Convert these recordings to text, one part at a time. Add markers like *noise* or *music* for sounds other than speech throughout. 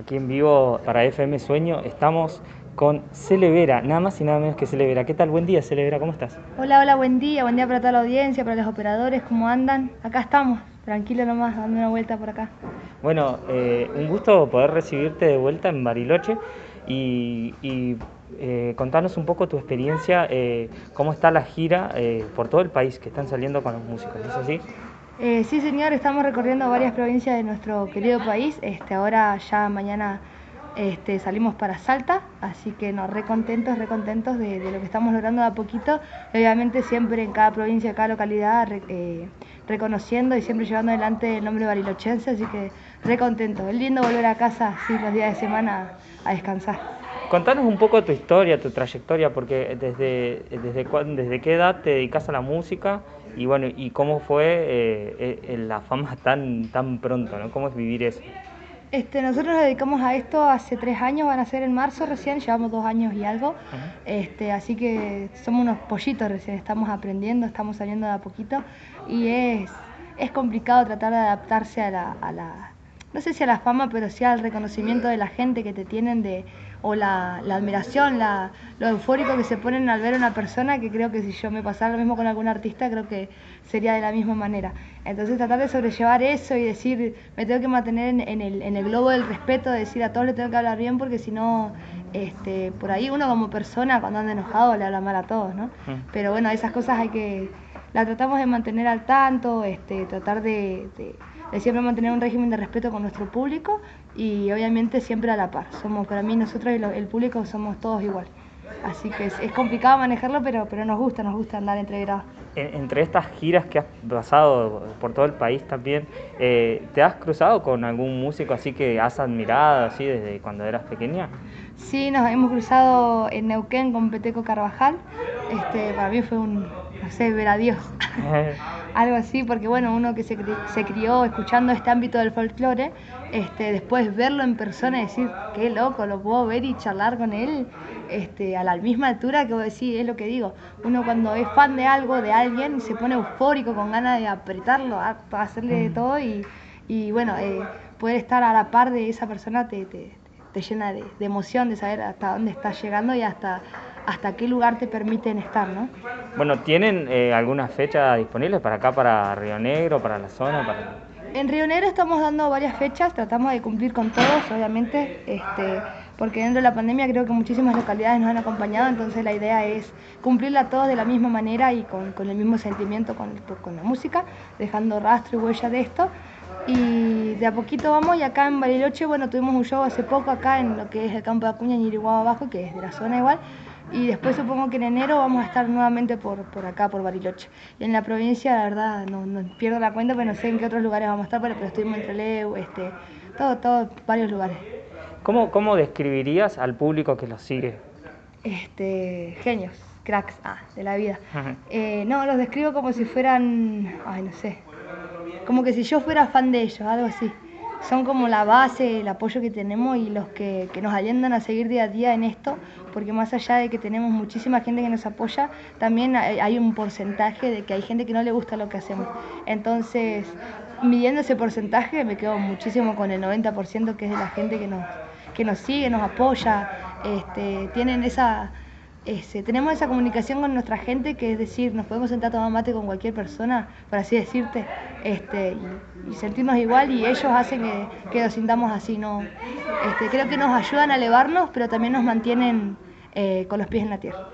aquí en vivo para FM Sueño. Estamos con Celevera, nada más y nada menos que Celevera. ¿Qué tal? Buen día, Celevera, ¿cómo estás? Hola, hola, buen día, buen día para toda la audiencia, para los operadores, ¿cómo andan? Acá estamos, tranquilo nomás, dando una vuelta por acá. Bueno, eh, un gusto poder recibirte de vuelta en Bariloche y, eh, contarnos un poco tu experiencia, eh, cómo está la gira por todo el país que están saliendo con los músicos, ¿es así? Sí, señor, estamos recorriendo varias provincias de nuestro querido país. Este, ahora ya mañana este, salimos para Salta, así que nos recontentos, recontentos de, lo que estamos logrando de a poquito. Obviamente siempre en cada provincia, cada localidad, eh, reconociendo y siempre llevando adelante el nombre barilochense, así que recontentos. Es lindo volver a casa así los días de semana a descansar. Contanos un poco tu historia, tu trayectoria, porque desde, desde, desde qué edad te dedicas a la música y bueno, y cómo fue eh, eh, la fama tan, tan pronto, ¿no? ¿Cómo es vivir eso? Este, nosotros nos dedicamos a esto hace tres años, van a ser en marzo recién, llevamos dos años y algo, este, así que somos unos pollitos recién, estamos aprendiendo, estamos saliendo de a poquito y es, es complicado tratar de adaptarse a la, a la, no sé si a la fama, pero sí al reconocimiento de la gente que te tienen de o la, la admiración, la, lo eufórico que se ponen al ver a una persona, que creo que si yo me pasara lo mismo con algún artista, creo que sería de la misma manera. Entonces tratar de sobrellevar eso y decir, me tengo que mantener en, el, en el globo del respeto, de decir a todos les tengo que hablar bien, porque si no, este, por ahí uno como persona cuando anda enojado le habla mal a todos, ¿no? Mm. Pero bueno, esas cosas hay que, las tratamos de mantener al tanto, este, tratar de de siempre mantener un régimen de respeto con nuestro público y obviamente siempre a la par. Somos, para mí, nosotros y el público somos todos igual. Así que es, complicado manejarlo, pero, pero nos gusta, nos gusta andar entre grados. Entre estas giras que has pasado por todo el país también, eh, ¿te has cruzado con algún músico así que has admirado así desde cuando eras pequeña? Sí, nos hemos cruzado en Neuquén con Peteco Carvajal. Este, para mí fue un, no sé, ver a Dios. *laughs* Algo así, porque bueno, uno que se, se crió escuchando este ámbito del folclore, este, después verlo en persona y decir, qué loco, lo puedo ver y charlar con él este, a la misma altura que vos decís, es lo que digo. Uno cuando es fan de algo, de alguien, se pone eufórico con ganas de apretarlo, a, hacerle de mm. todo y, y bueno, eh, poder estar a la par de esa persona te, te, te llena de, de emoción de saber hasta dónde estás llegando y hasta hasta qué lugar te permiten estar, ¿no? Bueno, ¿tienen eh, alguna fecha disponible para acá, para Río Negro, para la zona? Para... En Río Negro estamos dando varias fechas, tratamos de cumplir con todos, obviamente, este, porque dentro de la pandemia creo que muchísimas localidades nos han acompañado, entonces la idea es cumplirla todos de la misma manera y con, con el mismo sentimiento con, con la música, dejando rastro y huella de esto y de a poquito vamos y acá en Bariloche, bueno, tuvimos un show hace poco acá en lo que es el campo de Acuña, en Iriguá abajo, que es de la zona igual, y después supongo que en enero vamos a estar nuevamente por, por acá, por Bariloche. Y en la provincia, la verdad, no, no, pierdo la cuenta, pero no sé en qué otros lugares vamos a estar, pero, pero estuvimos entre Leu, este, todo, todo, varios lugares. ¿Cómo, ¿Cómo describirías al público que los sigue? Este, genios, cracks, ah, de la vida. Eh, no, los describo como si fueran, ay, no sé, como que si yo fuera fan de ellos, algo así son como la base, el apoyo que tenemos y los que, que, nos alientan a seguir día a día en esto, porque más allá de que tenemos muchísima gente que nos apoya, también hay un porcentaje de que hay gente que no le gusta lo que hacemos. Entonces, midiendo ese porcentaje, me quedo muchísimo con el 90% que es de la gente que nos, que nos sigue, nos apoya, este, tienen esa este, tenemos esa comunicación con nuestra gente, que es decir, nos podemos sentar a tomar mate con cualquier persona, por así decirte, este, y, sentirnos igual y ellos hacen que, que nos sintamos así. ¿no? Este, creo que nos ayudan a elevarnos, pero también nos mantienen eh, con los pies en la tierra.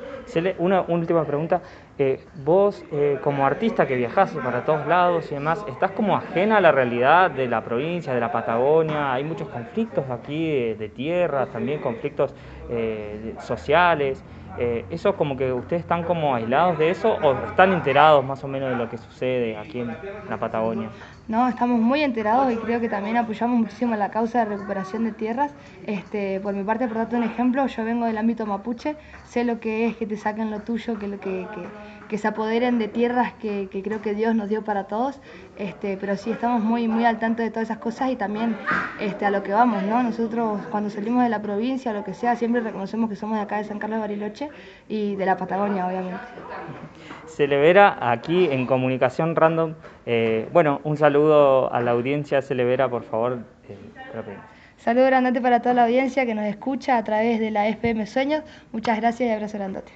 Una última pregunta. Eh, vos, eh, como artista que viajás para todos lados y demás, ¿estás como ajena a la realidad de la provincia, de la Patagonia? Hay muchos conflictos aquí de, de tierras, también conflictos sociales. Eh, ¿Eso como que ustedes están como aislados de eso o están enterados más o menos de lo que sucede aquí en la Patagonia? No, estamos muy enterados y creo que también apoyamos muchísimo la causa de recuperación de tierras. Este, por mi parte, por darte un ejemplo, yo vengo del ámbito mapuche, sé lo que es que te saquen lo tuyo, que, lo que, que, que se apoderen de tierras que, que, creo que Dios nos dio para todos. Este, pero sí, estamos muy, muy al tanto de todas esas cosas y también este, a lo que vamos, ¿no? Nosotros cuando salimos de la provincia o lo que sea, siempre reconocemos que somos de acá de San Carlos de Bariloche y de la Patagonia, obviamente. Se le verá aquí en Comunicación Random. Eh, bueno, un saludo a la audiencia, se le verá, por favor. Eh, Saludo grandote para toda la audiencia que nos escucha a través de la FM Sueños. Muchas gracias y abrazo grandote.